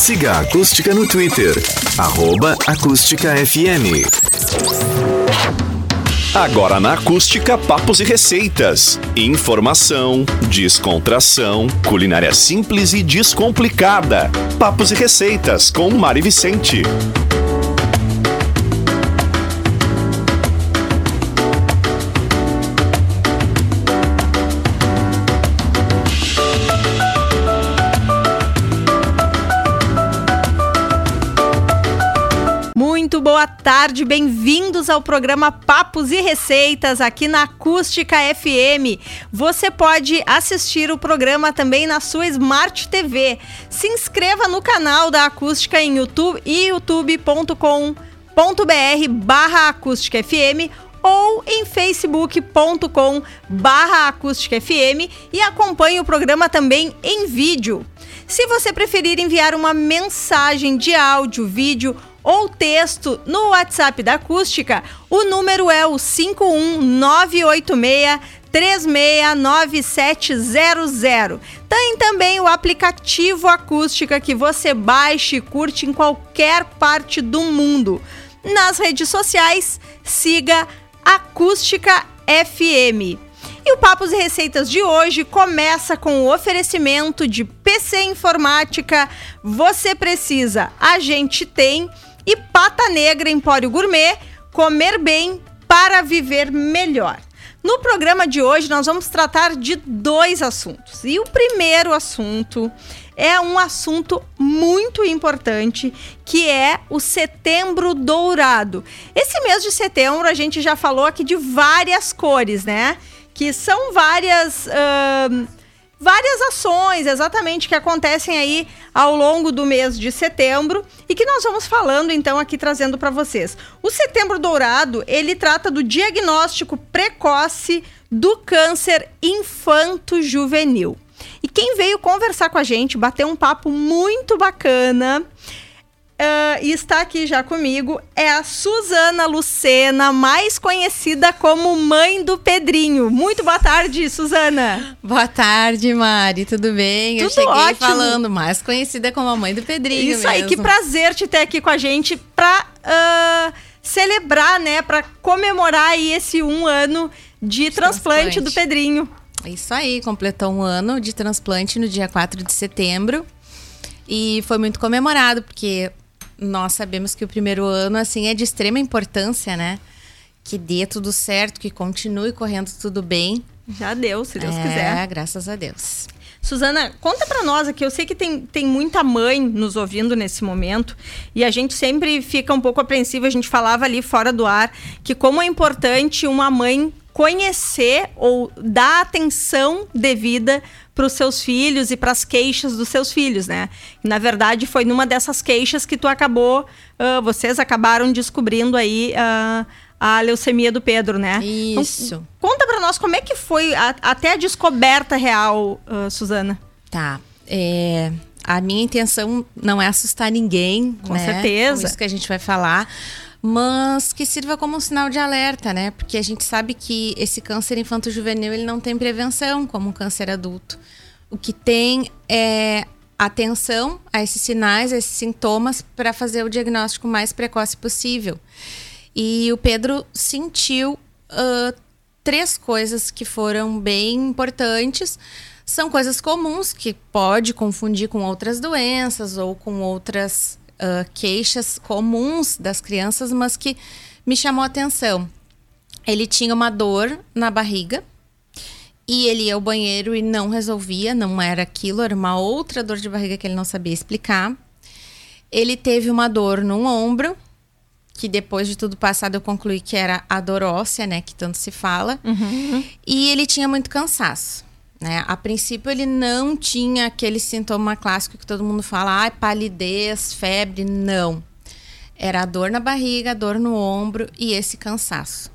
Siga a Acústica no Twitter, arroba acústicafm. Agora na Acústica, papos e receitas. Informação, descontração, culinária simples e descomplicada. Papos e receitas com Mari Vicente. Tarde, bem-vindos ao programa Papos e Receitas aqui na Acústica FM. Você pode assistir o programa também na sua Smart TV. Se inscreva no canal da Acústica em YouTube e youtube.com.br barra acústica FM ou em facebook.com barra acústica FM e acompanhe o programa também em vídeo. Se você preferir enviar uma mensagem de áudio, vídeo ou texto no WhatsApp da Acústica, o número é o 51986 369700. Tem também o aplicativo Acústica que você baixa e curte em qualquer parte do mundo. Nas redes sociais, siga Acústica FM. E o Papos e Receitas de hoje começa com o oferecimento de PC Informática. Você precisa, a gente tem. E Pata Negra Empório Gourmet, comer bem para viver melhor. No programa de hoje, nós vamos tratar de dois assuntos. E o primeiro assunto é um assunto muito importante, que é o Setembro Dourado. Esse mês de setembro, a gente já falou aqui de várias cores, né? Que são várias. Uh, várias ações exatamente que acontecem aí ao longo do mês de setembro e que nós vamos falando então aqui trazendo para vocês. O Setembro Dourado, ele trata do diagnóstico precoce do câncer infanto-juvenil. E quem veio conversar com a gente, bater um papo muito bacana, Uh, e está aqui já comigo é a Suzana Lucena, mais conhecida como mãe do Pedrinho. Muito boa tarde, Suzana. Boa tarde, Mari. Tudo bem? Tudo Eu cheguei ótimo. falando, mais conhecida como a mãe do Pedrinho. Isso aí, mesmo. que prazer te ter aqui com a gente para uh, celebrar, né, para comemorar aí esse um ano de transplante, transplante. do Pedrinho. Isso aí, completou um ano de transplante no dia 4 de setembro. E foi muito comemorado, porque nós sabemos que o primeiro ano, assim, é de extrema importância, né? Que dê tudo certo, que continue correndo tudo bem. Já deu, se Deus é, quiser. graças a Deus. Suzana, conta pra nós aqui. Eu sei que tem, tem muita mãe nos ouvindo nesse momento e a gente sempre fica um pouco apreensiva. A gente falava ali fora do ar que como é importante uma mãe conhecer ou dar atenção devida para os seus filhos e para as queixas dos seus filhos, né? E, na verdade, foi numa dessas queixas que tu acabou, uh, vocês acabaram descobrindo aí uh, a leucemia do Pedro, né? Isso. Então, conta para nós como é que foi a, até a descoberta real, uh, Suzana. Tá. É, a minha intenção não é assustar ninguém. Com né? certeza. Com isso que a gente vai falar. Mas que sirva como um sinal de alerta, né? Porque a gente sabe que esse câncer infanto-juvenil ele não tem prevenção como um câncer adulto. O que tem é atenção a esses sinais, a esses sintomas, para fazer o diagnóstico mais precoce possível. E o Pedro sentiu uh, três coisas que foram bem importantes. São coisas comuns que pode confundir com outras doenças ou com outras uh, queixas comuns das crianças, mas que me chamou a atenção. Ele tinha uma dor na barriga e ele ia ao banheiro e não resolvia, não era aquilo, era uma outra dor de barriga que ele não sabia explicar. Ele teve uma dor no ombro, que depois de tudo passado eu concluí que era a dor óssea, né, que tanto se fala. Uhum. E ele tinha muito cansaço. Né? A princípio, ele não tinha aquele sintoma clássico que todo mundo fala, ah, palidez, febre. Não. Era dor na barriga, dor no ombro e esse cansaço.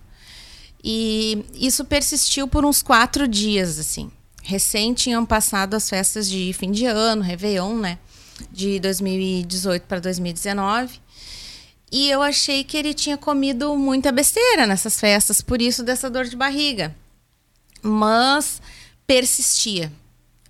E isso persistiu por uns quatro dias, assim. Recém tinham passado as festas de fim de ano, Réveillon, né? De 2018 para 2019. E eu achei que ele tinha comido muita besteira nessas festas, por isso dessa dor de barriga. Mas persistia.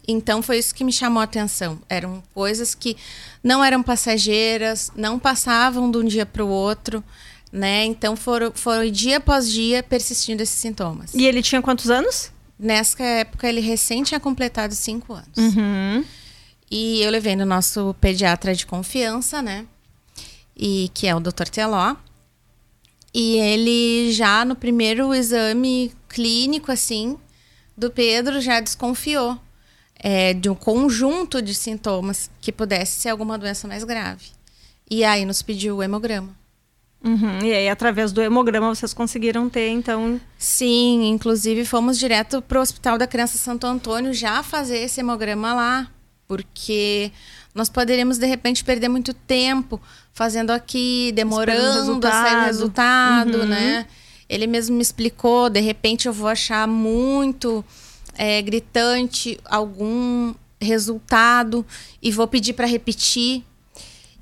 Então foi isso que me chamou a atenção. Eram coisas que não eram passageiras, não passavam de um dia para o outro, né? Então foram, foram dia após dia persistindo esses sintomas. E ele tinha quantos anos? Nessa época ele recém tinha completado cinco anos. Uhum. E eu levei no nosso pediatra de confiança, né? E que é o Dr. Teló. E ele já no primeiro exame clínico, assim, do Pedro, já desconfiou é, de um conjunto de sintomas que pudesse ser alguma doença mais grave. E aí nos pediu o hemograma. Uhum. E aí, através do hemograma, vocês conseguiram ter, então. Sim, inclusive fomos direto para o Hospital da Criança Santo Antônio já fazer esse hemograma lá, porque nós poderíamos, de repente, perder muito tempo fazendo aqui, demorando a sair o resultado, uhum. né? Ele mesmo me explicou, de repente eu vou achar muito é, gritante algum resultado e vou pedir para repetir.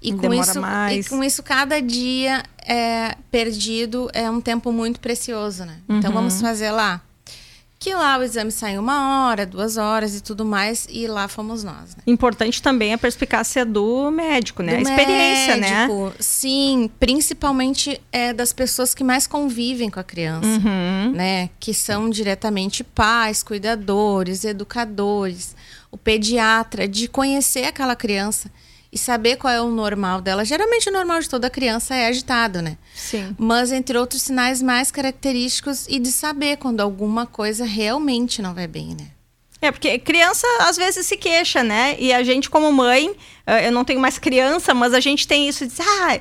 E com, isso, mais. e com isso, cada dia é, perdido é um tempo muito precioso, né? Então, uhum. Então vamos fazer lá que lá o exame saiu uma hora, duas horas e tudo mais, e lá fomos nós. Né? Importante também a perspicácia do médico, né? Do a experiência, né? médico, né? Sim, principalmente é, das pessoas que mais convivem com a criança, uhum. né? Que são diretamente pais, cuidadores, educadores, o pediatra, de conhecer aquela criança e saber qual é o normal dela. Geralmente o normal de toda criança é agitado, né? Sim. Mas entre outros sinais mais característicos e de saber quando alguma coisa realmente não vai bem, né? É, porque criança às vezes se queixa, né? E a gente, como mãe, eu não tenho mais criança, mas a gente tem isso de ah,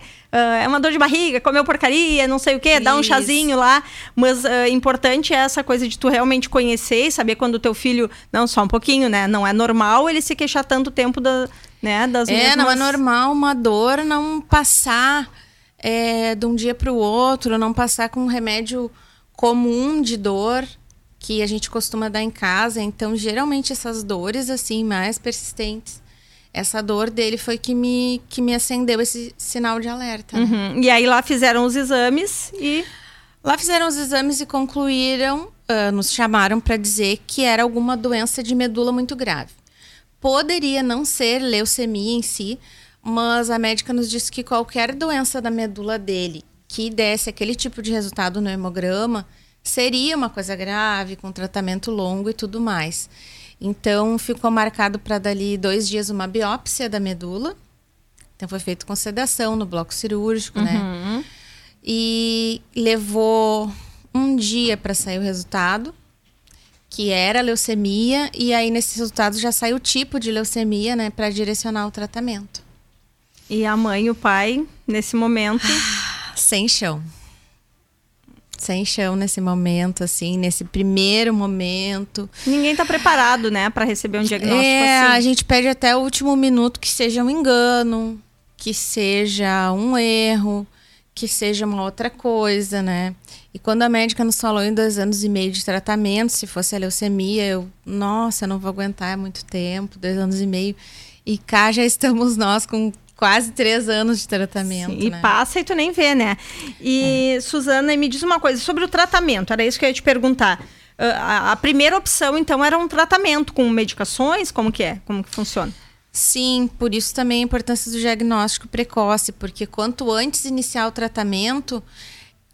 é uma dor de barriga, comeu porcaria, não sei o quê, dá um chazinho lá. Mas uh, importante é essa coisa de tu realmente conhecer e saber quando o teu filho. Não, só um pouquinho, né? Não é normal ele se queixar tanto tempo da, né? Das é, mesmas... não é normal uma dor não passar é, de um dia para o outro, não passar com um remédio comum de dor que a gente costuma dar em casa. Então, geralmente essas dores assim mais persistentes, essa dor dele foi que me que me acendeu esse sinal de alerta. Né? Uhum. E aí lá fizeram os exames e lá fizeram os exames e concluíram, uh, nos chamaram para dizer que era alguma doença de medula muito grave. Poderia não ser leucemia em si, mas a médica nos disse que qualquer doença da medula dele que desse aquele tipo de resultado no hemograma seria uma coisa grave, com tratamento longo e tudo mais. Então ficou marcado para dali dois dias uma biópsia da medula. Então foi feito com sedação no bloco cirúrgico, né? uhum. né? E levou um dia para sair o resultado que era leucemia, e aí nesses resultados já sai o tipo de leucemia, né, para direcionar o tratamento. E a mãe e o pai, nesse momento. sem chão. Sem chão nesse momento, assim, nesse primeiro momento. Ninguém está preparado, né, para receber um diagnóstico é, assim. A gente pede até o último minuto que seja um engano, que seja um erro, que seja uma outra coisa, né? E quando a médica nos falou em dois anos e meio de tratamento, se fosse a leucemia, eu, nossa, não vou aguentar muito tempo, dois anos e meio. E cá já estamos nós com quase três anos de tratamento. Sim, né? E passa e tu nem vê, né? E, é. Suzana, me diz uma coisa sobre o tratamento, era isso que eu ia te perguntar. Uh, a, a primeira opção, então, era um tratamento com medicações? Como que é? Como que funciona? Sim, por isso também a importância do diagnóstico precoce, porque quanto antes iniciar o tratamento,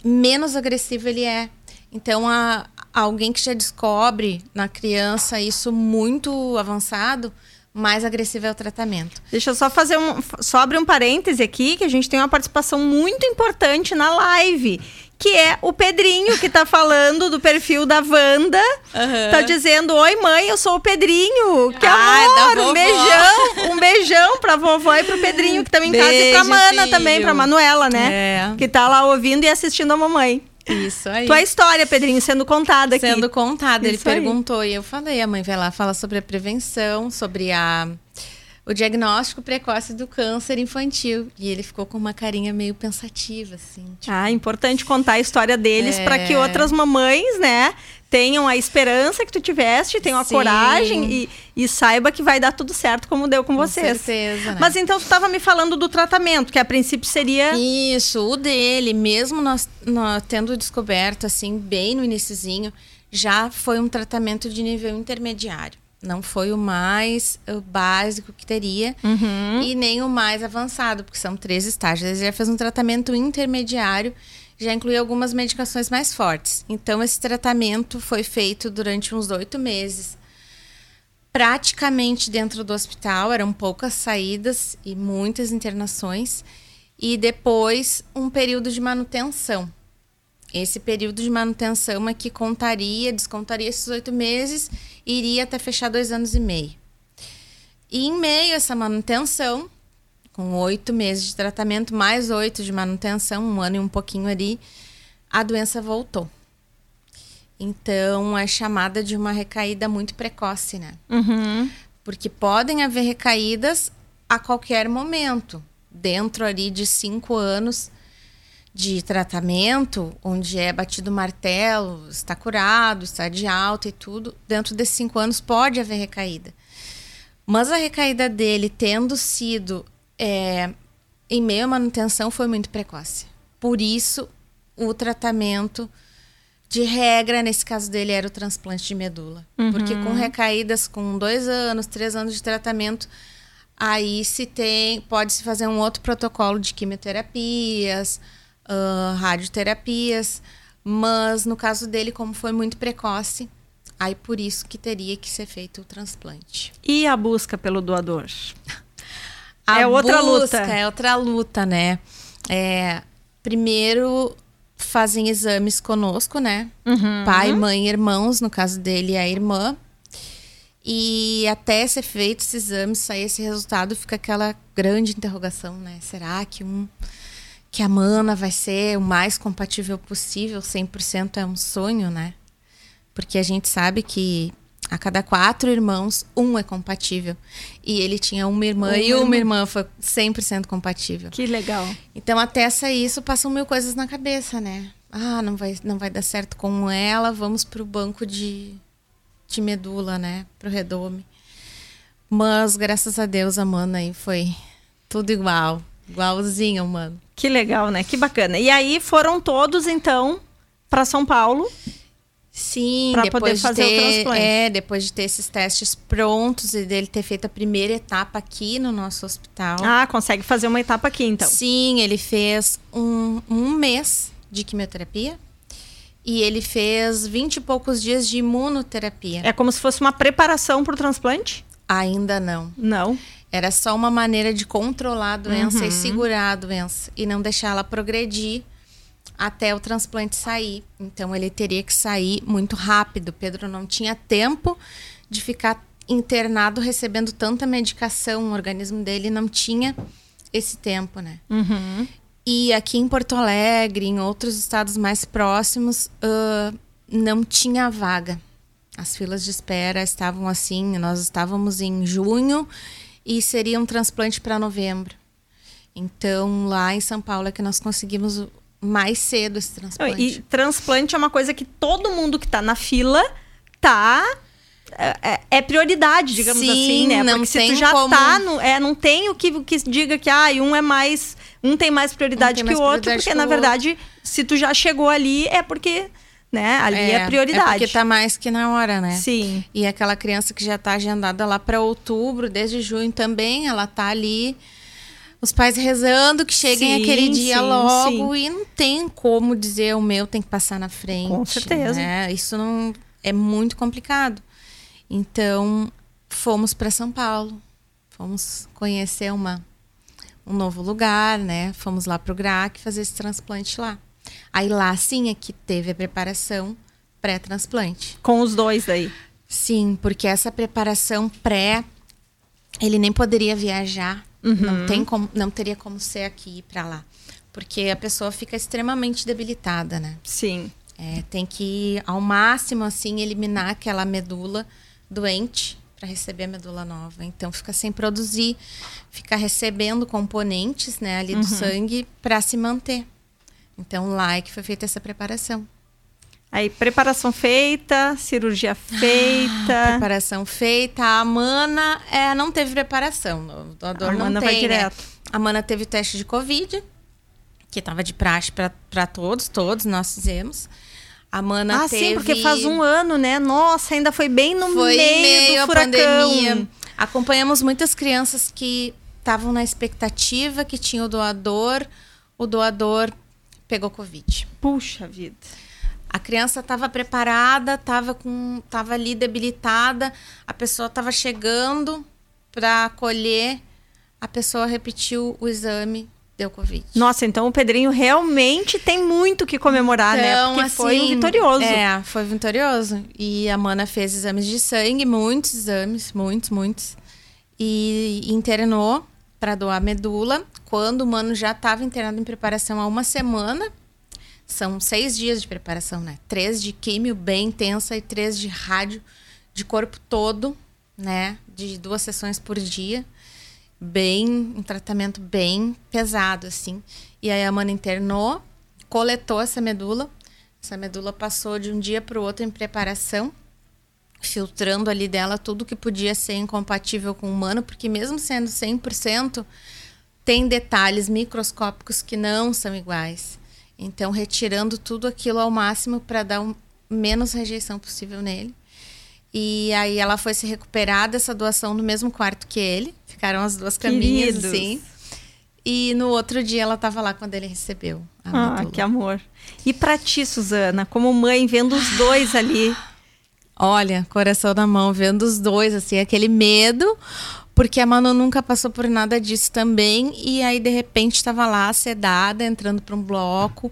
menos agressivo ele é. Então, a, alguém que já descobre na criança isso muito avançado, mais agressivo é o tratamento. Deixa eu só fazer um. Só abrir um parêntese aqui, que a gente tem uma participação muito importante na live. Que é o Pedrinho, que tá falando do perfil da Wanda. Uhum. Tá dizendo: Oi, mãe, eu sou o Pedrinho. Que Ai, amor! Um beijão! Um beijão pra vovó e pro Pedrinho, que também em casa, e pra Mana filho. também, pra Manuela, né? É. Que tá lá ouvindo e assistindo a mamãe. Isso aí. Tua história, Pedrinho, sendo contada aqui. Sendo contada. Ele perguntou e eu falei, a mãe vai lá falar sobre a prevenção, sobre a o diagnóstico precoce do câncer infantil. E ele ficou com uma carinha meio pensativa, assim. Tipo... Ah, importante contar a história deles é... para que outras mamães, né, tenham a esperança que tu tiveste, tenham a Sim. coragem e, e saiba que vai dar tudo certo como deu com, com vocês. certeza. Né? Mas então tu estava me falando do tratamento, que a princípio seria Isso, o dele, mesmo nós, nós tendo descoberto assim bem no iníciozinho, já foi um tratamento de nível intermediário. Não foi o mais o básico que teria Uhum. e nem o mais avançado, porque são três estágios. Ele já fez um tratamento intermediário, já inclui algumas medicações mais fortes. Então, esse tratamento foi feito durante uns oito meses, praticamente dentro do hospital. Eram poucas saídas e muitas internações. E depois, um período de manutenção. Esse período de manutenção é que contaria, descontaria esses oito meses iria até fechar dois anos e meio. E em meio a essa manutenção, com oito meses de tratamento, mais oito de manutenção, um ano e um pouquinho ali, a doença voltou. Então, é chamada de uma recaída muito precoce, né? Uhum. Porque podem haver recaídas a qualquer momento, dentro ali de cinco anos de tratamento, onde é batido o martelo, está curado, está de alta e tudo, dentro desses cinco anos pode haver recaída. Mas a recaída dele, tendo sido é, em meio à manutenção, foi muito precoce. Por isso, o tratamento, de regra, nesse caso dele, era o transplante de medula. Porque com recaídas com dois anos, três anos de tratamento, aí se tem, pode-se fazer um outro protocolo de quimioterapias, ah, radioterapias, mas no caso dele, como foi muito precoce, aí por isso que teria que ser feito o transplante. E a busca pelo doador? É outra luta. É outra luta, né? É, primeiro fazem exames conosco, né? Uhum. Pai, mãe, irmãos, no caso dele a irmã. E até ser feito esse exame, sair esse resultado, fica aquela grande interrogação, né? Será que um que a mana vai ser o mais compatível possível? 100% é um sonho, né? Porque a gente sabe que a cada quatro irmãos, um é compatível. E ele tinha uma irmã e Uma uma irmã foi 100% compatível. Que legal. Então, até sair isso, passam mil coisas na cabeça, né? Ah, não vai, não vai dar certo com ela, vamos pro banco de, de medula, né? Pro redome. Mas, graças a Deus, a mana aí foi tudo igual. Igualzinho, mano. Que legal, né? Que bacana. E aí foram todos, então, para São Paulo. Sim, Pra depois poder de fazer o ter, transplante. É, depois de ter esses testes prontos e dele ter feito a primeira etapa aqui no nosso hospital. Ah, consegue fazer uma etapa aqui, então. Sim, ele fez um, um mês de quimioterapia e ele fez 20 e poucos dias de imunoterapia. É como se fosse uma preparação para o transplante? Ainda não. Não. Era só uma maneira de controlar a doença Uhum. e segurar a doença e não deixar ela progredir até o transplante sair. Então ele teria que sair muito rápido. Pedro não tinha tempo de ficar internado recebendo tanta medicação. O organismo dele não tinha esse tempo, né? Uhum. E aqui em Porto Alegre, em outros estados mais próximos, ah, não tinha vaga. As filas de espera estavam assim, nós estávamos em junho e seria um transplante para novembro. Então, lá em São Paulo é que nós conseguimos mais cedo esse transplante. E transplante é uma coisa que todo mundo que tá na fila tá. É, é- é prioridade, digamos Sim, assim, né? não Porque se tu tem já como- tá. No, é, não tem o que, que diga que ah, um é mais. Um tem mais prioridade tem que mais o outro, porque que na verdade, se tu já chegou ali, é porque. Né? Ali é, É prioridade. porque tá mais que na hora, né? Sim. E aquela criança que já está agendada lá para outubro, desde junho também, ela tá ali. Os pais rezando que cheguem Sim, aquele dia sim, logo e não tem como dizer o meu tem que passar na frente. Com certeza. né? Isso não é muito complicado. Então, fomos para São Paulo. Fomos conhecer uma um novo lugar, né? Fomos lá pro GRAC fazer esse transplante lá. Aí lá sim é que teve a preparação pré-transplante. Com os dois daí. Sim, porque essa preparação pré, ele nem poderia viajar, não tem como, não teria como ser aqui e para lá, porque a pessoa fica extremamente debilitada, né? Sim. É, tem que ao máximo assim eliminar aquela medula doente para receber a medula nova. Então fica sem produzir, fica recebendo componentes, né, ali do sangue para se manter. Então lá é que foi feita essa preparação. Aí, preparação feita, cirurgia feita. Preparação feita. A Mana é, não teve preparação. O doador A não Mana tem, vai né? direto. A Mana teve teste de Covid, que estava de praxe para todos, todos nós fizemos. A Mana ah, teve... sim, porque faz um ano, né? Nossa, ainda foi bem no foi meio, meio do a furacão. pandemia. Acompanhamos muitas crianças que estavam na expectativa que tinha o doador, o doador pegou Covid. Puxa vida. A criança estava preparada, estava com, tava ali debilitada, a pessoa estava chegando para acolher, a pessoa repetiu o exame, deu Covid. Nossa, então o Pedrinho realmente tem muito que comemorar, né? Então, Porque foi um assim, vitorioso. É, foi vitorioso. E a Mana fez exames de sangue, muitos exames, muitos, muitos. E internou para doar medula. Quando o Mano já estava internado em preparação há uma semana, são seis dias de preparação, né? Três de químio bem intensa e três de rádio de corpo todo, né? De duas sessões por dia. Bem, um tratamento bem pesado, assim. E aí a Mana internou, coletou essa medula. Essa medula passou de um dia para o outro em preparação, filtrando ali dela tudo que podia ser incompatível com o humano, porque mesmo sendo 100%, tem detalhes microscópicos que não são iguais. Então, retirando tudo aquilo ao máximo para dar um, menos rejeição possível nele. E aí ela foi se recuperar dessa doação no mesmo quarto que ele. Ficaram as duas caminhas, Queridos. assim. E no outro dia ela estava lá quando ele recebeu Ah, medula. que amor. E pra ti, Suzana, como mãe, vendo os dois ali. Olha, coração na mão, vendo os dois, assim, aquele medo, porque a Manu nunca passou por nada disso também, e aí de repente estava lá, sedada, entrando para um bloco,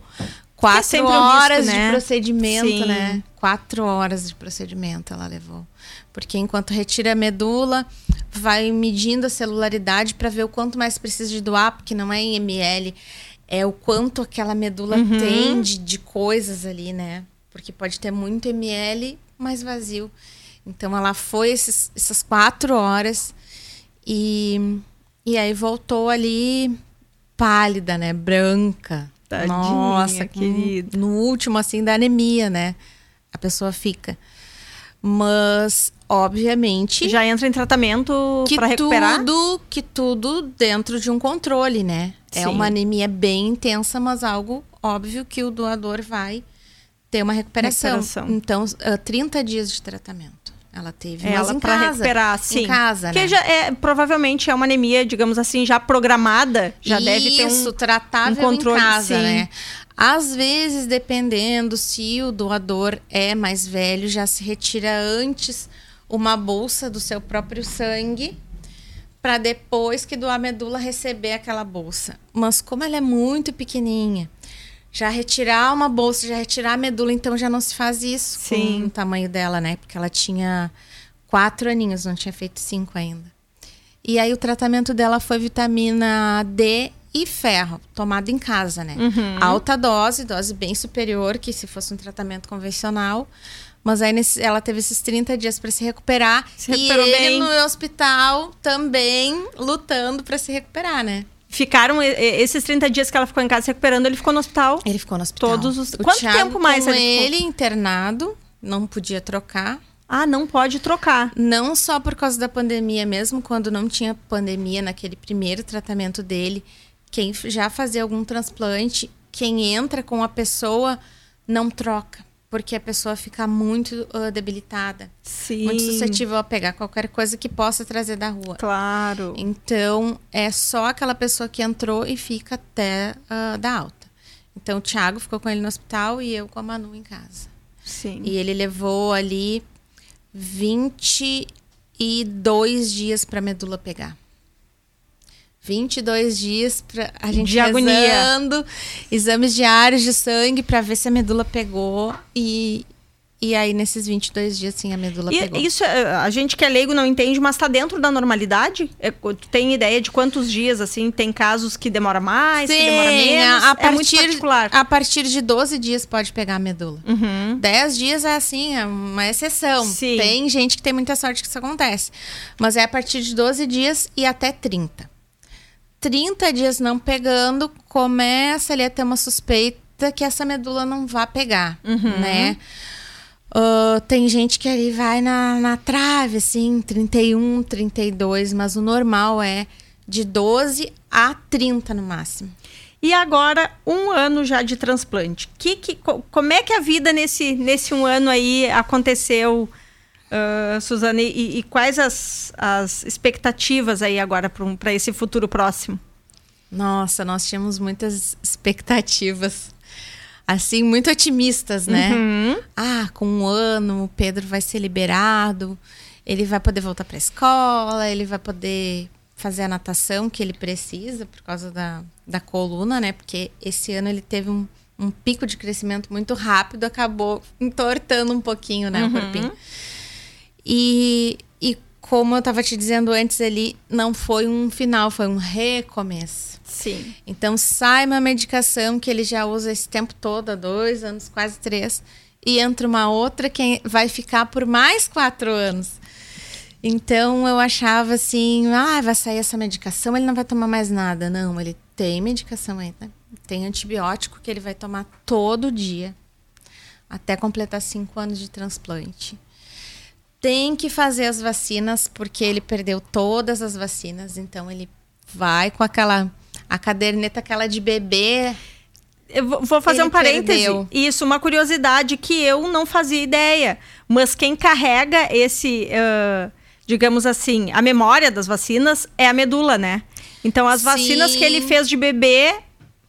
quatro sempre um risco, horas né? de procedimento, Sim. né? Quatro horas de procedimento ela levou. Porque enquanto retira a medula, vai medindo a celularidade para ver o quanto mais precisa de doar, porque não é em ml, é o quanto aquela medula Uhum. tem de, de coisas ali, né? Porque pode ter muito ml, mas vazio. Então ela foi esses, essas quatro horas e, e aí voltou ali pálida, né? Branca. Tadinha, Nossa, querida. No último, assim, da anemia, né? A pessoa fica. Mas, obviamente, Já entra em tratamento pra recuperar? tudo que tudo dentro de um controle, né? É Sim. uma anemia bem intensa, mas algo óbvio que o doador vai ter uma recuperação. Recuperação. Então, ah, 30 dias de tratamento. Ela teve, Ela casa. recuperar, sim. Em casa, Porque né? já é, provavelmente é uma anemia, digamos assim, já programada. Já deve ter Isso, um. tratável um controle, em casa, sim. né? Às vezes, dependendo se o doador é mais velho, já se retira antes uma bolsa do seu próprio sangue para depois que doar a medula receber aquela bolsa. Mas como ela é muito pequenininha, já retirar uma bolsa, já retirar a medula, então já não se faz isso Sim. com o tamanho dela, né? Porque ela tinha quatro aninhos, não tinha feito cinco ainda. E aí o tratamento dela foi vitamina D e ferro, tomado em casa, né? Uhum. Alta dose, dose bem superior que se fosse um tratamento convencional. Mas aí nesse- ela teve esses 30 dias para se recuperar. Se e recuperou ele bem. no hospital também lutando para se recuperar, né? Ficaram esses 30 dias que ela ficou em casa se recuperando, ele ficou no hospital. Ele ficou no hospital. Todos os- O Quanto Thiago tempo mais com ele ficou? ele internado, não podia trocar. Ah, não pode trocar. Não só por causa da pandemia, mesmo quando não tinha pandemia naquele primeiro tratamento dele, quem já fazia algum transplante, quem entra com a pessoa não troca, porque a pessoa fica muito ah, debilitada, Sim. muito suscetível a pegar qualquer coisa que possa trazer da rua. Claro. Então, é só aquela pessoa que entrou e fica até ah, dar alta. Então, o Thiago ficou com ele no hospital e eu com a Manu em casa. Sim. E ele levou ali 22 dias para medula pegar. 22 dias para a gente De agonia. rezando, exames diários de sangue para ver se a medula pegou e e aí nesses 22 dias sim a medula pegou. E isso, é, a gente que é leigo não entende, mas tá dentro da normalidade? É, tem ideia de quantos dias, assim, tem casos que demora mais, que demora Sim, menos? a, a é muito partir, particular. a partir de 12 dias pode pegar a medula. Uhum. 10 dias é assim, é uma exceção. Sim. Tem gente que tem muita sorte que isso acontece. Mas é a partir de 12 dias e até 30. 30 dias não pegando, começa ali a ter uma suspeita que essa medula não vai pegar, Uhum. né? Ah, tem gente que ali vai na, na trave, assim, 31, 32, mas o normal é de 12 a 30 no máximo. E agora, um ano já de transplante. Que, que, como é que a vida nesse, nesse um ano aí aconteceu, uh, Suzana? E, e, quais as, as expectativas aí agora para esse futuro próximo? Nossa, nós tínhamos muitas expectativas. Assim, muito otimistas, né? Uhum. Ah, com um ano o Pedro vai ser liberado, ele vai poder voltar para a escola, ele vai poder fazer a natação que ele precisa por causa da, da coluna, né? Porque esse ano ele teve um, um pico de crescimento muito rápido, acabou entortando um pouquinho, né, uhum. o corpinho. E, e como eu estava te dizendo antes, ele não foi um final, foi um recomeço. Sim. Então sai uma medicação que ele já usa esse tempo todo, há dois anos, quase três, e entra uma outra que vai ficar por mais quatro anos. Então eu achava assim, ah, vai sair essa medicação, ele não vai tomar mais nada. Não, ele tem medicação ainda. Tem antibiótico que ele vai tomar todo dia. Até completar cinco anos de transplante. Tem que fazer as vacinas, porque ele perdeu todas as vacinas. Então ele vai com aquela. A caderneta aquela de bebê. Eu vou fazer ele um parêntese. Perdeu. Isso, uma curiosidade que eu não fazia ideia. Mas quem carrega esse. Uh digamos assim, a memória das vacinas é a medula, né? Então as Sim. vacinas que ele fez de bebê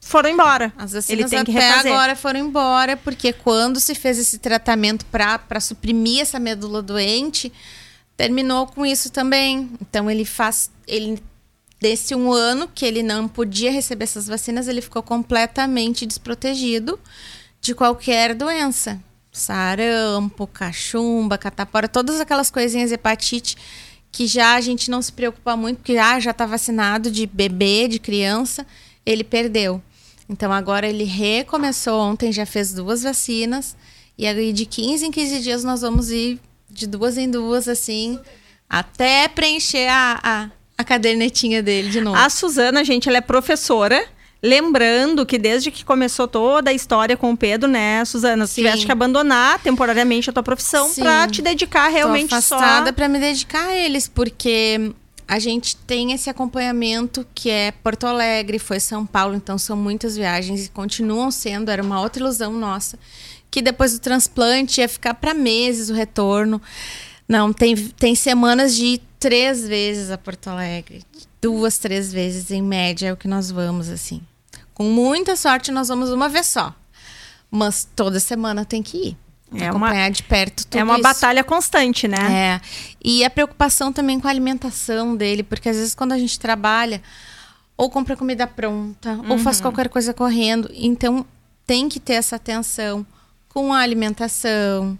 foram embora. As vacinas ele tem que até refazer. agora foram embora, porque quando se fez esse tratamento para suprimir essa medula doente, terminou com isso também. Então ele faz. Ele, desse um ano que ele não podia receber essas vacinas, ele ficou completamente desprotegido de qualquer doença sarampo, cachumba, catapora, todas aquelas coisinhas hepatite que já a gente não se preocupa muito, porque ah, já está vacinado de bebê, de criança, ele perdeu. Então agora ele recomeçou ontem, já fez duas vacinas, e aí de 15 em 15 dias nós vamos ir de duas em duas, assim, até preencher a, a, a cadernetinha dele de novo. A Suzana, gente, ela é professora. Lembrando que desde que começou toda a história com o Pedro, né, Suzana, você tiveste que abandonar temporariamente a tua profissão para te dedicar realmente Tô afastada só para me dedicar a eles, porque a gente tem esse acompanhamento que é Porto Alegre, foi São Paulo, então são muitas viagens e continuam sendo, era uma outra ilusão nossa, que depois do transplante ia ficar para meses o retorno. Não, tem, tem semanas de ir três vezes a Porto Alegre, duas, três vezes em média é o que nós vamos, assim. Com muita sorte, nós vamos uma vez só. Mas toda semana tem que ir. É acompanhar uma, de perto tudo É uma isso. batalha constante, né? É. E a preocupação também com a alimentação dele, porque às vezes quando a gente trabalha, ou compra comida pronta, uhum. ou faz qualquer coisa correndo. Então tem que ter essa atenção com a alimentação.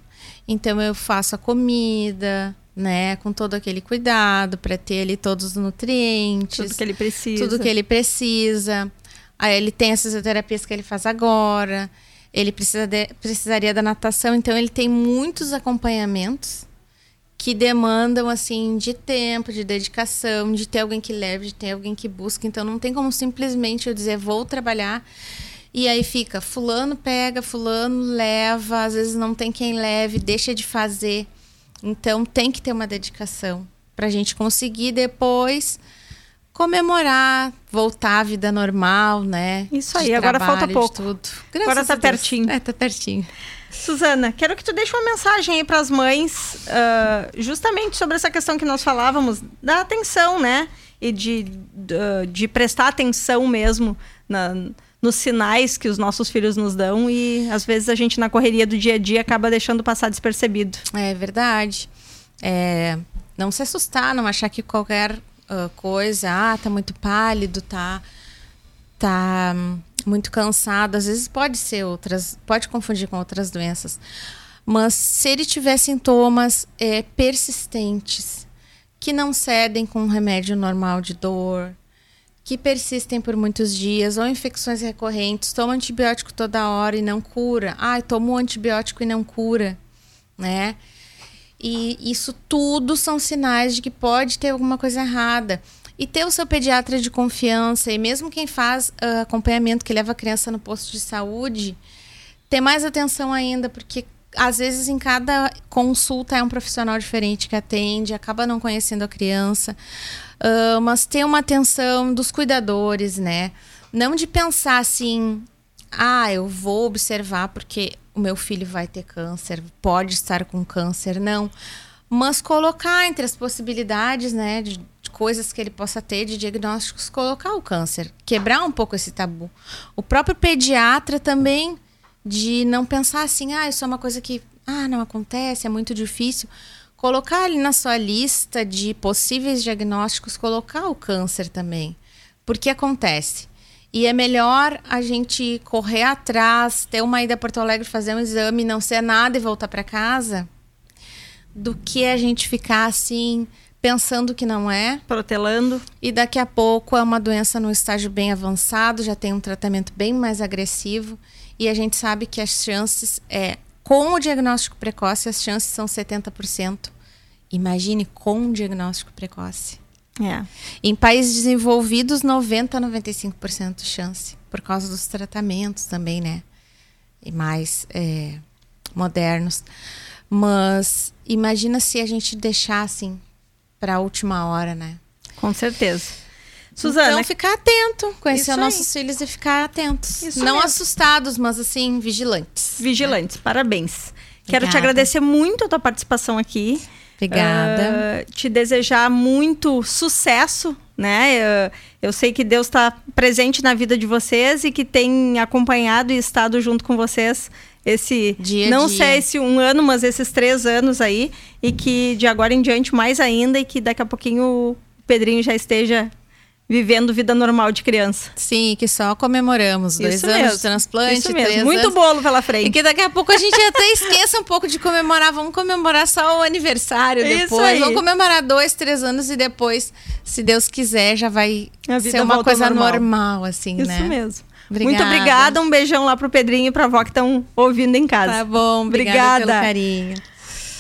Então eu faço a comida, né, com todo aquele cuidado para ter ali todos os nutrientes, tudo que ele precisa. Tudo que ele precisa. Aí ele tem as fisioterapias que ele faz agora. Ele precisa de, precisaria da natação, então ele tem muitos acompanhamentos que demandam assim de tempo, de dedicação, de ter alguém que leve, de ter alguém que busque. Então não tem como simplesmente eu dizer vou trabalhar e aí fica fulano pega, fulano leva, às vezes não tem quem leve, deixa de fazer. Então tem que ter uma dedicação para a gente conseguir depois comemorar, voltar à vida normal, né? Isso aí, agora falta pouco. Tudo. agora tá pertinho. É, tá pertinho. Suzana, quero que tu deixe uma mensagem aí para as mães, uh, justamente sobre essa questão que nós falávamos da atenção, né? E de, de, de prestar atenção mesmo na, nos sinais que os nossos filhos nos dão e às vezes a gente na correria do dia a dia acaba deixando passar despercebido. É verdade. É, não se assustar, não achar que qualquer uh, coisa, ah, tá muito pálido, tá tá muito cansado, às vezes pode ser outras, pode confundir com outras doenças. Mas se ele tiver sintomas é, persistentes que não cedem com um remédio normal de dor, que persistem por muitos dias, ou infecções recorrentes, toma antibiótico toda hora e não cura. Ai, tomo um antibiótico e não cura, né? E isso tudo são sinais de que pode ter alguma coisa errada. E ter o seu pediatra de confiança, e mesmo quem faz uh, acompanhamento, que leva a criança no posto de saúde, ter mais atenção ainda, porque às vezes em cada consulta é um profissional diferente que atende, acaba não conhecendo a criança. Uh, mas ter uma atenção dos cuidadores, né? Não de pensar assim, ah, eu vou observar porque o meu filho vai ter câncer, pode estar com câncer, não. Mas colocar entre as possibilidades, né, de, de coisas que ele possa ter, de diagnósticos, colocar o câncer, quebrar um pouco esse tabu. O próprio pediatra também, de não pensar assim, ah, isso é uma coisa que, ah, não acontece, é muito difícil. Colocar ali na sua lista de possíveis diagnósticos, colocar o câncer também. Porque acontece. E é melhor a gente correr atrás, ter uma ida a Porto Alegre, fazer um exame, não ser nada e voltar para casa, do que a gente ficar assim, pensando que não é. Protelando. E daqui a pouco é uma doença no estágio bem avançado, já tem um tratamento bem mais agressivo. E a gente sabe que as chances, é, com o diagnóstico precoce, as chances são 70%. Imagine com um diagnóstico precoce. É. Em países desenvolvidos, 90 a 95% de chance, por causa dos tratamentos também, né? E mais é, modernos. Mas imagina se a gente deixasse assim, para a última hora, né? Com certeza. Suzana, então ficar atento, conhecer nossos aí. filhos e ficar atentos. Isso Não mesmo. assustados, mas assim, vigilantes. vigilantes, parabéns. Quero te Obrigada. agradecer muito a tua participação aqui. Obrigada. Ah, te desejar muito sucesso, né? Eu, eu sei que Deus está presente na vida de vocês e que tem acompanhado e estado junto com vocês esse Dia não dia. sei esse um ano, mas esses três anos aí e que de agora em diante mais ainda e que daqui a pouquinho o Pedrinho já esteja vivendo vida normal de criança. Sim, que só comemoramos dois Isso anos mesmo. de transplante, Isso mesmo. Muito anos. bolo pela E frente. que daqui a pouco a gente até esqueça um pouco de comemorar. Vamos comemorar só o aniversário Isso depois. aí. Vamos comemorar dois, três anos e depois, se Deus quiser, já vai ser uma coisa normal. normal, assim, Isso né? mesmo. Obrigada. Muito obrigada, um beijão lá pro Pedrinho e pra avó que estão ouvindo em casa. Tá bom, obrigada, Obrigada. pelo carinho.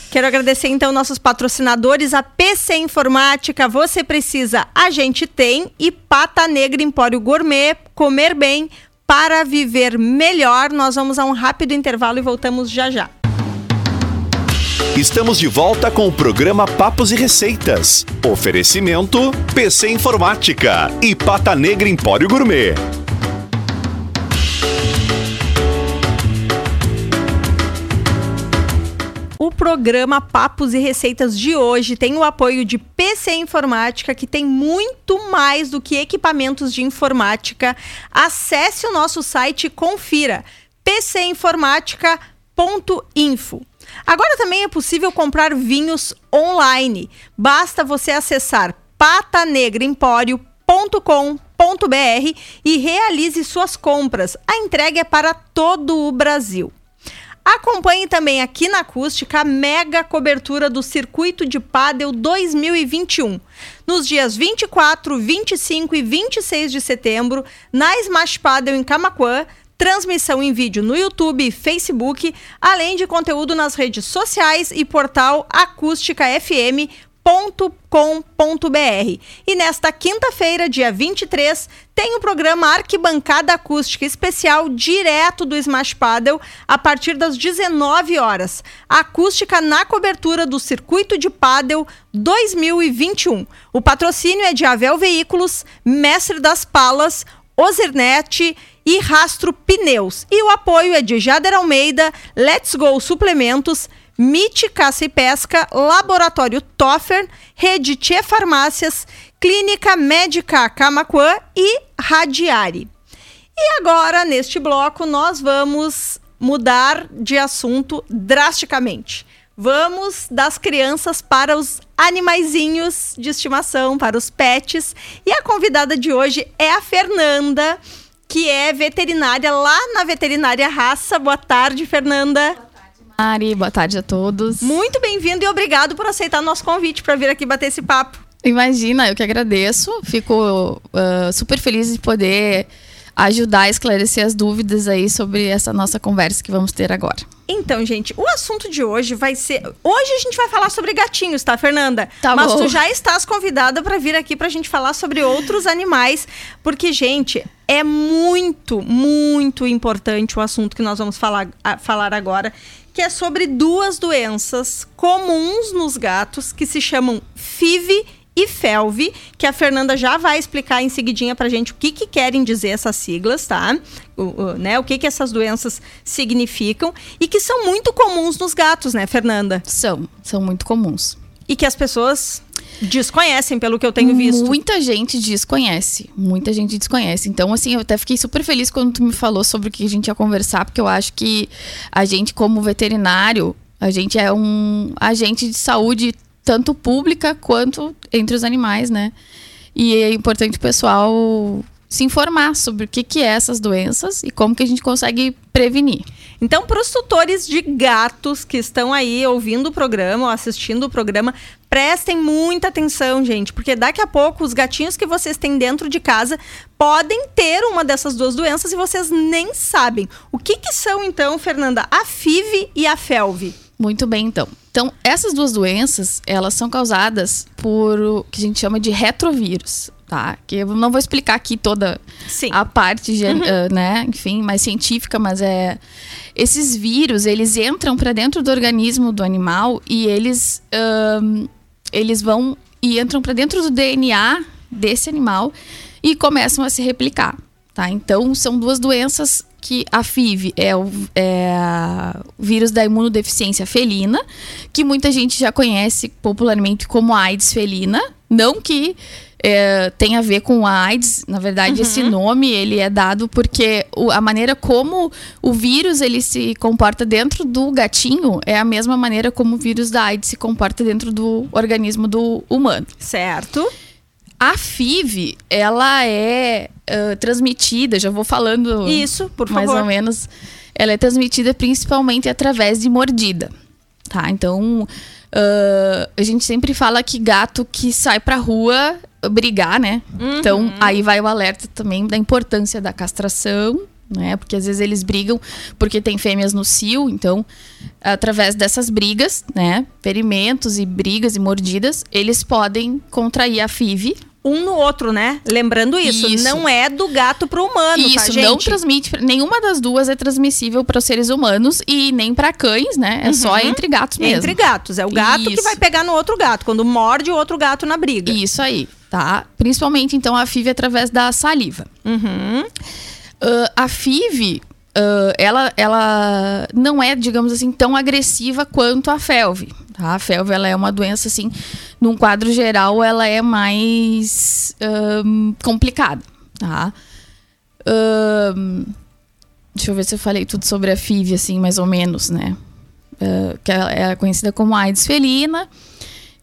Quero agradecer então nossos patrocinadores, a PC Informática, você precisa, a gente tem e Pata Negra Empório Gourmet, comer bem para viver melhor. Nós vamos a um rápido intervalo e voltamos já já. Estamos de volta com o programa Papos e Receitas. Oferecimento PC Informática e Pata Negra Empório Gourmet. O programa Papos e Receitas de hoje tem o apoio de PC Informática, que tem muito mais do que equipamentos de informática. Acesse o nosso site e confira pcinformática.info. Agora também é possível comprar vinhos online. Basta você acessar patanegraempório.com.br e realize suas compras. A entrega é para todo o Brasil. Acompanhe também aqui na Acústica a mega cobertura do Circuito de Pádel 2021. Nos dias 24, 25 e 26 de setembro, na Smash Padel em Camaquã, transmissão em vídeo no YouTube e Facebook, além de conteúdo nas redes sociais e portal acústicafm.com.br. E nesta quinta-feira, dia 23, tem o programa Arquibancada Acústica Especial direto do Smash Paddle a partir das 19 horas. Acústica na cobertura do Circuito de Paddle 2021. O patrocínio é de Avel Veículos, Mestre das Palas, Ozernet e Rastro Pneus. E o apoio é de Jader Almeida, Let's Go Suplementos, MIT Caça e Pesca, Laboratório Toffer, Rede Tchê Farmácias, Clínica Médica Camaquã e Radiari. E agora, neste bloco, nós vamos mudar de assunto drasticamente. Vamos das crianças para os animaizinhos de estimação, para os pets. E a convidada de hoje é a Fernanda, que é veterinária lá na Veterinária Raça. Boa tarde, Fernanda. Mari, boa tarde a todos. Muito bem-vindo e obrigado por aceitar nosso convite para vir aqui bater esse papo. Imagina, eu que agradeço. Fico ah, super feliz de poder ajudar a esclarecer as dúvidas aí sobre essa nossa conversa que vamos ter agora. Então, gente, o assunto de hoje vai ser. Hoje a gente vai falar sobre gatinhos, tá, Fernanda? Tá Mas bom. tu já estás convidada para vir aqui pra gente falar sobre outros animais, porque, gente, é muito, muito importante o assunto que nós vamos falar, a- falar agora, que é sobre duas doenças comuns nos gatos que se chamam FIV e FELV, que a Fernanda já vai explicar em seguidinha pra gente o que, que querem dizer essas siglas, tá? O, o, né, o que, que essas doenças significam e que são muito comuns nos gatos, né, Fernanda? São, são muito comuns. E que as pessoas desconhecem, pelo que eu tenho visto. Muita gente desconhece. Muita gente desconhece. Então, assim, eu até fiquei super feliz quando tu me falou sobre o que a gente ia conversar, porque eu acho que a gente, como veterinário, a gente é um agente de saúde tanto pública quanto entre os animais, né? E é importante o pessoal se informar sobre o que, que é essas doenças e como que a gente consegue prevenir. Então, para os tutores de gatos que estão aí ouvindo o programa ou assistindo o programa, prestem muita atenção, gente, porque daqui a pouco os gatinhos que vocês têm dentro de casa podem ter uma dessas duas doenças e vocês nem sabem. O que, que são, então, Fernanda, a FIV e a FELV? Muito bem, então. Então, essas duas doenças, elas são causadas por o que a gente chama de retrovírus, tá? Que eu não vou explicar aqui toda Sim. a parte, uhum. uh, né, enfim, mais científica, mas é esses vírus, eles entram para dentro do organismo do animal e eles uh, eles vão e entram para dentro do DNA desse animal e começam a se replicar, tá? Então, são duas doenças que a FIV é o, é o vírus da imunodeficiência felina, que muita gente já conhece popularmente como AIDS felina. Não que é, tem a ver com a AIDS. Na verdade, uhum. esse nome ele é dado porque o, a maneira como o vírus ele se comporta dentro do gatinho é a mesma maneira como o vírus da AIDS se comporta dentro do organismo do humano. Certo. A FIV, ela é uh, transmitida, já vou falando. Isso, por mais favor. Mais ou menos. Ela é transmitida principalmente através de mordida. Tá? Então, uh, a gente sempre fala que gato que sai pra rua brigar, né? Uhum. Então, aí vai o alerta também da importância da castração, né? Porque às vezes eles brigam porque tem fêmeas no cio, então através dessas brigas, né, ferimentos e brigas e mordidas, eles podem contrair a FIV, um no outro, né? Lembrando isso, isso. não é do gato pro humano, tá, isso, tá, não transmite, nenhuma das duas é transmissível para os seres humanos e nem para cães, né? É uhum. só entre gatos mesmo. Entre gatos, é o gato isso. que vai pegar no outro gato, quando morde o outro gato na briga. Isso aí, tá? Principalmente então a FIV através da saliva. Uhum. Uh, a FIV, uh, ela, ela não é, digamos assim, tão agressiva quanto a FeLV. Tá? A FeLV ela é uma doença, assim, num quadro geral, ela é mais um, complicada. Tá? Um, deixa eu ver se eu falei tudo sobre a FIV, assim, mais ou menos, né? Uh, que ela é conhecida como AIDS felina.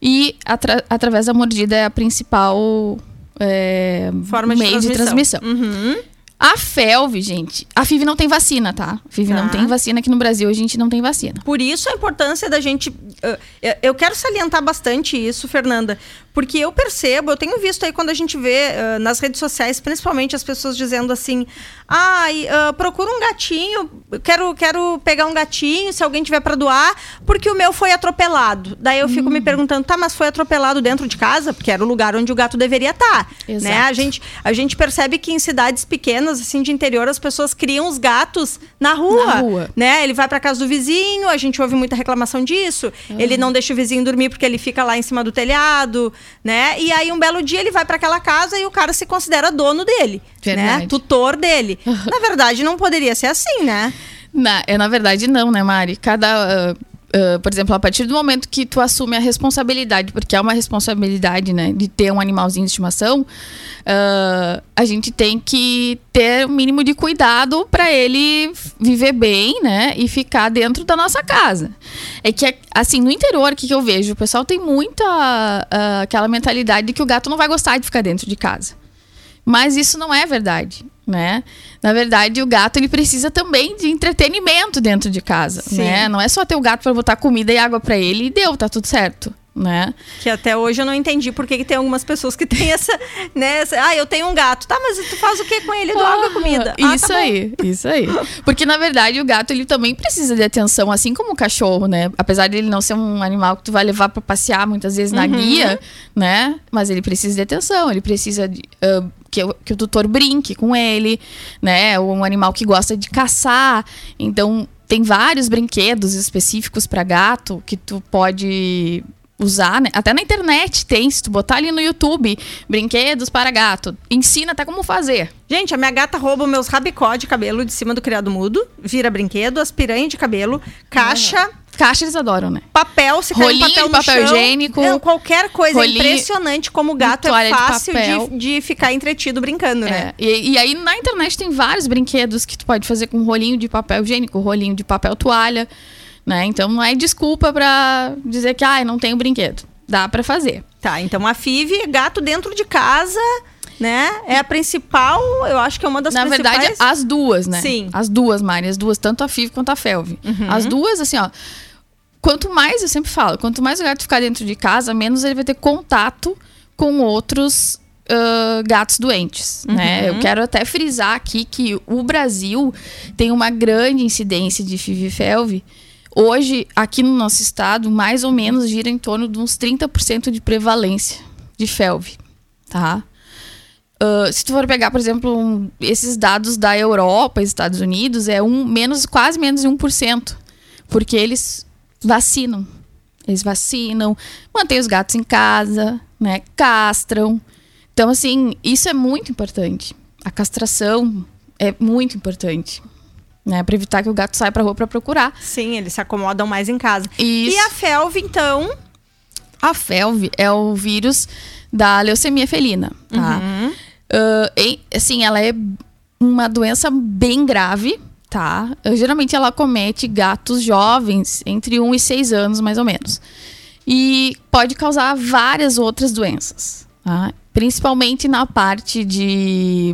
E atra através da mordida é a principal é, Forma meio de transmissão. De transmissão. Uhum. A FELV, gente, a FIV não tem vacina, tá? A FIV tá. não tem vacina aqui no Brasil, a gente não tem vacina. Por isso a importância da gente. Uh, eu quero salientar bastante isso, Fernanda, porque eu percebo, eu tenho visto aí quando a gente vê uh, nas redes sociais, principalmente as pessoas dizendo assim: ai, ah, uh, procura um gatinho, quero, quero pegar um gatinho, se alguém tiver para doar, porque o meu foi atropelado. Daí eu fico hum. me perguntando, tá, mas foi atropelado dentro de casa? Porque era o lugar onde o gato deveria estar. Tá, né? A gente, a gente percebe que em cidades pequenas, assim, de interior, as pessoas criam os gatos na rua. Na rua. Né? Ele vai para casa do vizinho, a gente ouve muita reclamação disso. Uhum. Ele não deixa o vizinho dormir porque ele fica lá em cima do telhado né? E aí um belo dia ele vai para aquela casa e o cara se considera dono dele, né? verdade. né? Tutor dele. na verdade não poderia ser assim, né? Na, é, na verdade não, né, Mari? Cada uh Uh, por exemplo, a partir do momento que tu assume a responsabilidade, porque é uma responsabilidade, né, de ter um animalzinho de estimação, uh, a gente tem que ter o um mínimo de cuidado para ele viver bem, né, e ficar dentro da nossa casa. É que, assim, no interior, o que, que eu vejo? O pessoal tem muita uh, aquela mentalidade de que o gato não vai gostar de ficar dentro de casa. Mas isso não é verdade, né? Na verdade, o gato ele precisa também de entretenimento dentro de casa, Sim. né? Não é só ter o gato para botar comida e água para ele e deu, tá tudo certo né? Que até hoje eu não entendi por que, tem algumas pessoas que têm essa, né? Essa, ah, eu tenho um gato. Tá, mas tu faz o que com ele? Do água comida. Ah, isso tá aí, isso aí. Porque, na verdade, o gato, ele também precisa de atenção, assim como o cachorro, né? Apesar de ele não ser um animal que tu vai levar para passear muitas vezes na uhum. guia, né? Mas ele precisa de atenção, ele precisa de... Uh, que, que o tutor brinque com ele, né? Um animal que gosta de caçar. Então, tem vários brinquedos específicos para gato que tu pode usar, né? Até na internet tem, se tu botar ali no YouTube, brinquedos para gato, ensina até como fazer. Gente, a minha gata rouba meus rabicó de cabelo de cima do criado mudo, vira brinquedo, aspiranha de cabelo, caixa, Caixa eles adoram, né? papel, se cai um Rolinho papel de papel chão. higiênico. Não, qualquer coisa. Rolinho é impressionante como o gato é de fácil papel. de, de ficar entretido brincando, né? É, e, e aí na internet tem vários brinquedos que tu pode fazer com rolinho de papel higiênico, rolinho de papel toalha, né? Então não é desculpa pra dizer que ah, não tenho brinquedo. Dá pra fazer. Tá, então a FIV, gato dentro de casa, né? É a principal, eu acho que é uma das Na principais. verdade, as duas, né? Sim. As duas, Mari, as duas, tanto a FIV quanto a FELV. As duas, assim, ó. Quanto mais, eu sempre falo, quanto mais o gato ficar dentro de casa, menos ele vai ter contato com outros ah, gatos doentes, né? Eu quero até frisar aqui que o Brasil tem uma grande incidência de FIV e FELV. Hoje, aqui no nosso estado, mais ou menos gira em torno de uns 30% de prevalência de FELV, tá? Ah, se tu for pegar, por exemplo, um- esses dados da Europa e Estados Unidos, é um menos, quase menos de 1%. Porque eles vacinam. Eles vacinam, mantêm os gatos em casa, né? Castram. Então, assim, isso é muito importante. A castração é muito importante. Né? Pra evitar que o gato saia pra rua pra procurar. Sim, eles se acomodam mais em casa. Isso. E a FELV, então, A FeLV é o vírus da leucemia felina, tá? Ah, em- assim, ela é uma doença bem grave, tá? Ah, geralmente ela comete gatos jovens, entre 1 e 6 anos, mais ou menos. E pode causar várias outras doenças, tá? Principalmente na parte de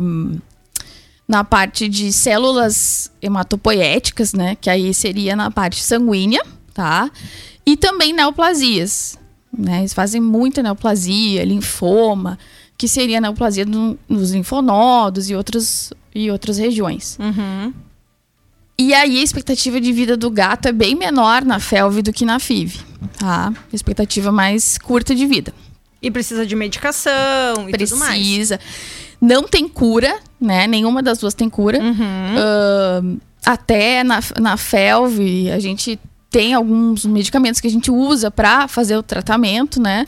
na parte de células hematopoéticas, né? Que aí seria na parte sanguínea, tá? E também neoplasias, né? Eles fazem muita neoplasia, linfoma, que seria a neoplasia no- nos linfonodos e, outros, e outras regiões. E aí a expectativa de vida do gato é bem menor na FeLV do que na FIV, tá? Expectativa mais curta de vida. e precisa de medicação e tudo mais. Precisa. Não tem cura, né? Nenhuma das duas tem cura. Uhum. Ahn, até na, na FeLV, a gente tem alguns medicamentos que a gente usa para fazer o tratamento, né?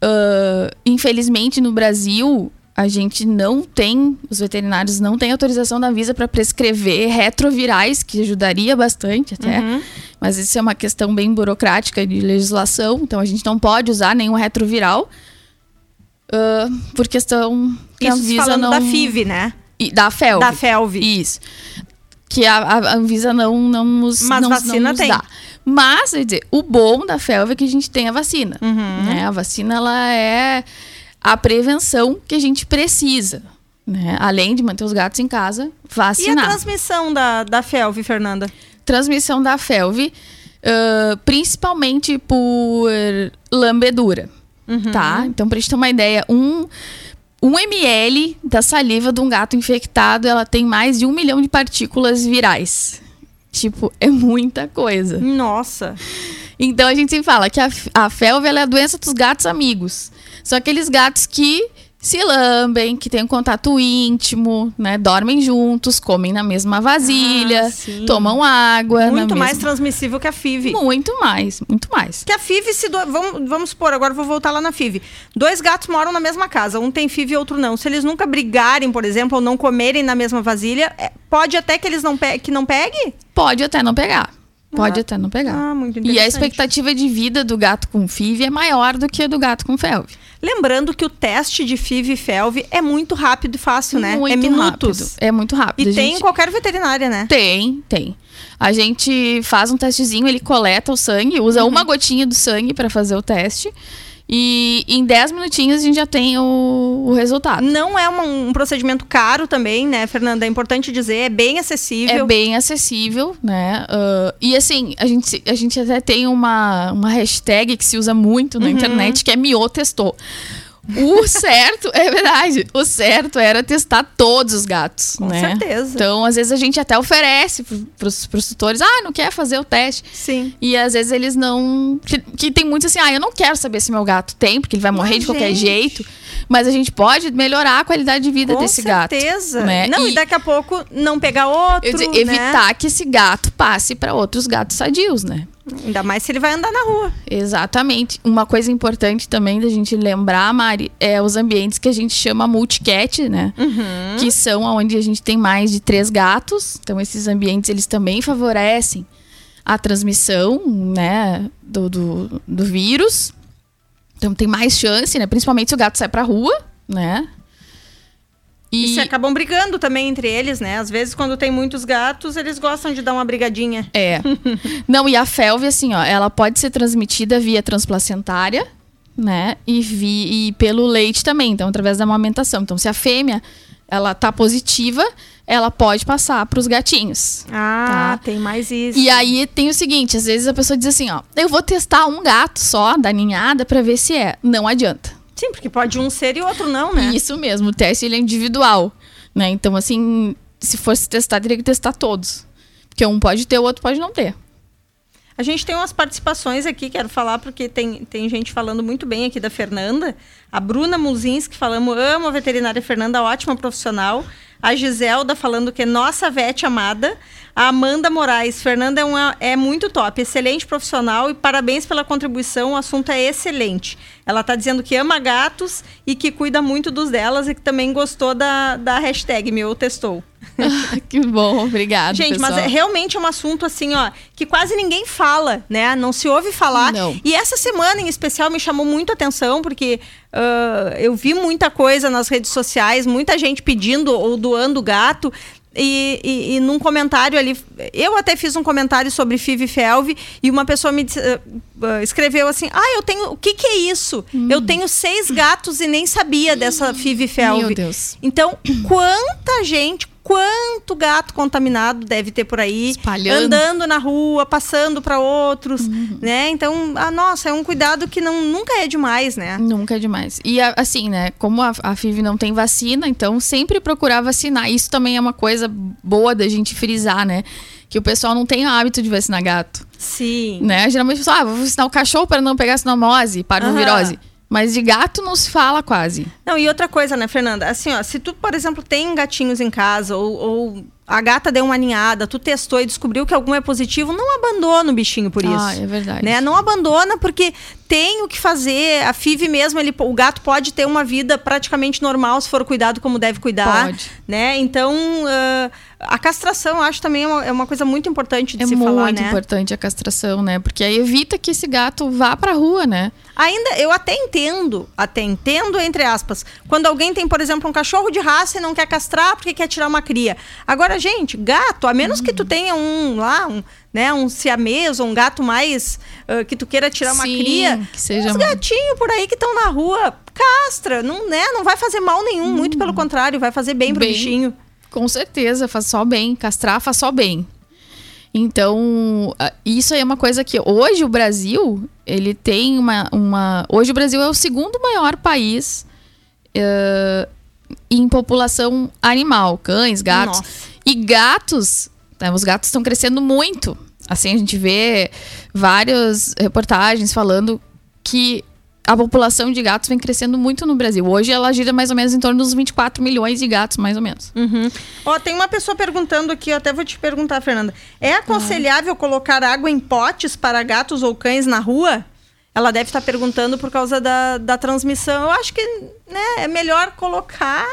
Ah, infelizmente, no Brasil, a gente não tem, os veterinários não têm autorização da Anvisa para prescrever retrovirais, que ajudaria bastante até. Uhum. Mas isso é uma questão bem burocrática de legislação, então a gente não pode usar nenhum retroviral. Ah, por questão que a Isso Anvisa falando não... da FIV, né? E- Da FeLV. Da FELV. Isso. Que a, a Anvisa não, não nos, Mas não, vacina não nos tem. dá. Mas, quer dizer, o bom da FeLV é que a gente tem a vacina. Uhum. né? A vacina, ela é a prevenção que a gente precisa. Né? Além de manter os gatos em casa, E a vacinar. transmissão da, da FELV, Fernanda? Transmissão da FeLV, ah, principalmente por lambedura. Uhum. Tá? Então, pra gente ter uma ideia, um, um ml da saliva de um gato infectado, ela tem mais de um milhão de partículas virais. Tipo, é muita coisa. Nossa. Então a gente sempre fala que a, a felve é a doença dos gatos amigos. São aqueles gatos que se lambem, que têm um contato íntimo, né? Dormem juntos, comem na mesma vasilha, Ah, tomam água. Muito mais mesma- transmissível que a FIV. Muito mais, muito mais. Que a FIV se do... vamos, vamos supor, agora vou voltar lá na FIV. Dois gatos moram na mesma casa, um tem FIV e outro não. Se eles nunca brigarem, por exemplo, ou não comerem na mesma vasilha, é- pode até que eles não pe... que não pegue? Pode até não pegar. Pode Ah. até não pegar. Ah, muito E a expectativa de vida do gato com FIV é maior do que a do gato com felve. Lembrando que o teste de FIV e FELV é muito rápido e fácil, né? Muito é minutos. rápido. É muito rápido. E tem em gente- qualquer veterinária, né? Tem, tem. A gente faz um testezinho, ele coleta o sangue, usa uma gotinha do sangue para fazer o teste. E em 10 minutinhos a gente já tem o, o resultado. Não é uma- um procedimento caro também, né, Fernanda? É importante dizer, é bem acessível. É bem acessível, né? Ah, e assim, a gente, a gente até tem uma, uma hashtag que se usa muito na Uhum. internet, que é miotestou. O certo, é verdade, o certo era testar todos os gatos, Com né? certeza. Então, às vezes a gente até oferece pro, pros, pros tutores, ah, não quer fazer o teste. Sim. E às vezes eles não. Que, que tem muitos assim, ah, eu não quero saber se meu gato tem, porque ele vai morrer Mas, de qualquer gente. jeito. Mas a gente pode melhorar a qualidade de vida Com desse gato. certeza. né? Não, e... E- daqui a pouco não pegar outro, dizer, né? evitar que esse gato passe para outros gatos sadios, né? Ainda mais se ele vai andar na rua. Exatamente. Uma coisa importante também da gente lembrar, Mari, é os ambientes que a gente chama multicat, né? Uhum. Que são onde a gente tem mais de três gatos. Então, esses ambientes, eles também favorecem a transmissão, né? Do, do, do vírus. Então, tem mais chance, né? Principalmente se o gato sai pra rua, né? E... se acabam brigando também entre eles, né? Às vezes, quando tem muitos gatos, eles gostam de dar uma brigadinha. É. Não, e a felve, assim, ó, ela pode ser transmitida via transplacentária, né? E, vi, e pelo leite também, então, através da amamentação. Então, se a fêmea, ela tá positiva, ela pode passar pros gatinhos. Ah, Tá. tem mais isso. E aí tem o seguinte, às vezes a pessoa diz assim, ó, eu vou testar um gato só da ninhada pra ver se é. Não adianta. Sim, porque pode um ser e outro não, né? Isso mesmo, o teste ele é individual, né? Então, assim, se fosse testar, teria que testar todos. Porque um pode ter, o outro pode não ter. A gente tem umas participações aqui, quero falar, porque tem, tem gente falando muito bem aqui da Fernanda. A Bruna Muzinski falando, amo a veterinária Fernanda, ótima profissional. A Giselda falando que é nossa vete amada. A Amanda Moraes, Fernanda é, uma, é muito top, excelente profissional e parabéns pela contribuição, o assunto é excelente. Ela está dizendo que ama gatos e que cuida muito dos delas e que também gostou da, da hashtag meu testou. que bom, obrigada. Gente, mas é, realmente é um assunto assim, ó, que quase ninguém fala, né? Não se ouve falar. Não. E essa semana em especial me chamou muito a atenção, porque ah, eu vi muita coisa nas redes sociais, muita gente pedindo ou doando gato. E, e, e num comentário ali, eu até fiz um comentário sobre FIV e Felve e uma pessoa me ah, escreveu assim: Ah, eu tenho. O que, que é isso? Eu tenho seis gatos e nem sabia dessa FIV e Felve. Meu Deus. Então, quanta gente, quanto gato contaminado deve ter por aí, Espalhando. andando na rua, passando para outros, né? Então, ah, nossa, é um cuidado que não, nunca é demais, né? Nunca é demais. E assim, né? Como a, a FIV não tem vacina, então sempre procurar vacinar. Isso também é uma coisa boa da gente frisar, né? Que o pessoal não tem o hábito de vacinar gato. Sim. Né? Geralmente o pessoal, ah, vou vacinar o cachorro para não pegar sinomose, parvovirose. Mas de gato não se fala quase. Não, e outra coisa, né, Fernanda? Assim, ó, se tu, por exemplo, tem gatinhos em casa ou, ou a gata deu uma ninhada, tu testou e descobriu que algum é positivo, não abandona o bichinho por isso. Ah, é verdade. Né? Não abandona porque tem o que fazer. A FIV mesmo, ele, o gato pode ter uma vida praticamente normal se for cuidado como deve cuidar. Pode. Né? Então, ah, a castração, eu acho também é uma, é uma coisa muito importante de É se muito falar, né? importante a castração, né? Porque aí evita que esse gato vá pra rua, né? Ainda, eu até entendo, até entendo, entre aspas, quando alguém tem, por exemplo, um cachorro de raça e não quer castrar porque quer tirar uma cria. Agora, gente, gato, a menos que tu tenha um lá, um, né, um siamês ou um gato mais ah, que tu queira tirar uma Sim, cria, que seja os uma- gatinhos por aí que estão na rua, castra, não, né, não vai fazer mal nenhum, muito pelo contrário, vai fazer bem pro Bem. bichinho. Com certeza, faz só bem. Castrar faz só bem. Então, isso aí é uma coisa que hoje o Brasil, ele tem uma. uma hoje o Brasil é o segundo maior país eh, em população animal, cães, gatos. Nossa. E gatos, né, os gatos estão crescendo muito. Assim, a gente vê várias reportagens falando que a população de gatos vem crescendo muito no Brasil. Hoje ela gira mais ou menos em torno dos 24 milhões de gatos, mais ou menos. Uhum. Ó, tem uma pessoa perguntando aqui, eu até vou te perguntar, Fernanda. É aconselhável colocar água em potes para gatos ou cães na rua? Ela deve estar perguntando por causa da, da transmissão. Eu acho que né, é melhor colocar.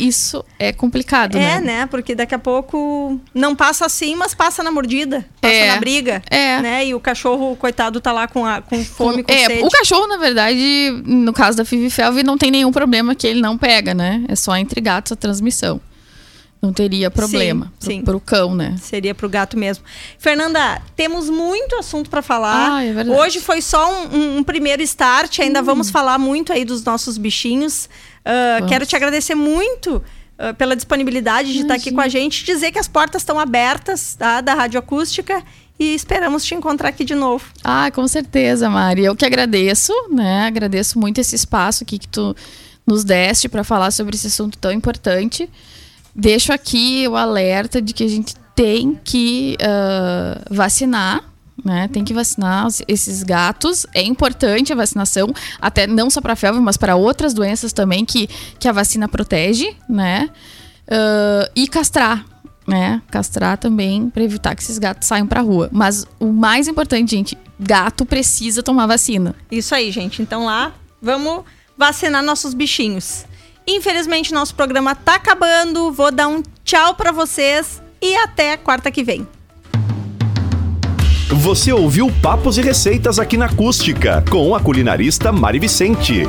Isso é complicado, é, né? né? Porque daqui a pouco não passa assim, mas passa na mordida, passa É. na briga. É. Né? E o cachorro, coitado, tá lá com, a, com fome, com é, sede. o cachorro, na verdade, no caso da Fivi Felve, não tem nenhum problema que ele não pega, né? É só entre gatos a transmissão. Não teria problema Sim. Pro, pro cão, né? Seria pro gato mesmo. Fernanda, temos muito assunto para falar. Ah, é verdade. Hum. Hoje foi só um, um- um primeiro start, ainda vamos falar muito aí dos nossos bichinhos. Ah, quero te agradecer muito ah, pela disponibilidade de estar aqui com a gente, dizer que as portas estão abertas tá, da Rádio Acústica e esperamos te encontrar aqui de novo. Ah, com certeza, Mari. Eu que agradeço, né? Agradeço muito esse espaço aqui que tu nos deste para falar sobre esse assunto tão importante. Deixo aqui o alerta de que a gente tem que ah, vacinar, né? Tem que vacinar esses gatos. É importante a vacinação, até não só para febre, mas para outras doenças também que, que a vacina protege, né? Ah, e castrar, né? Castrar também para evitar que esses gatos saiam para rua. Mas o mais importante, gente, gato precisa tomar vacina. Isso aí, gente. Então lá, vamos vacinar nossos bichinhos. Infelizmente, nosso programa tá acabando. Vou dar um tchau pra vocês e até quarta que vem. Você ouviu Papos e Receitas aqui na Acústica, com a culinarista Mari Vicente.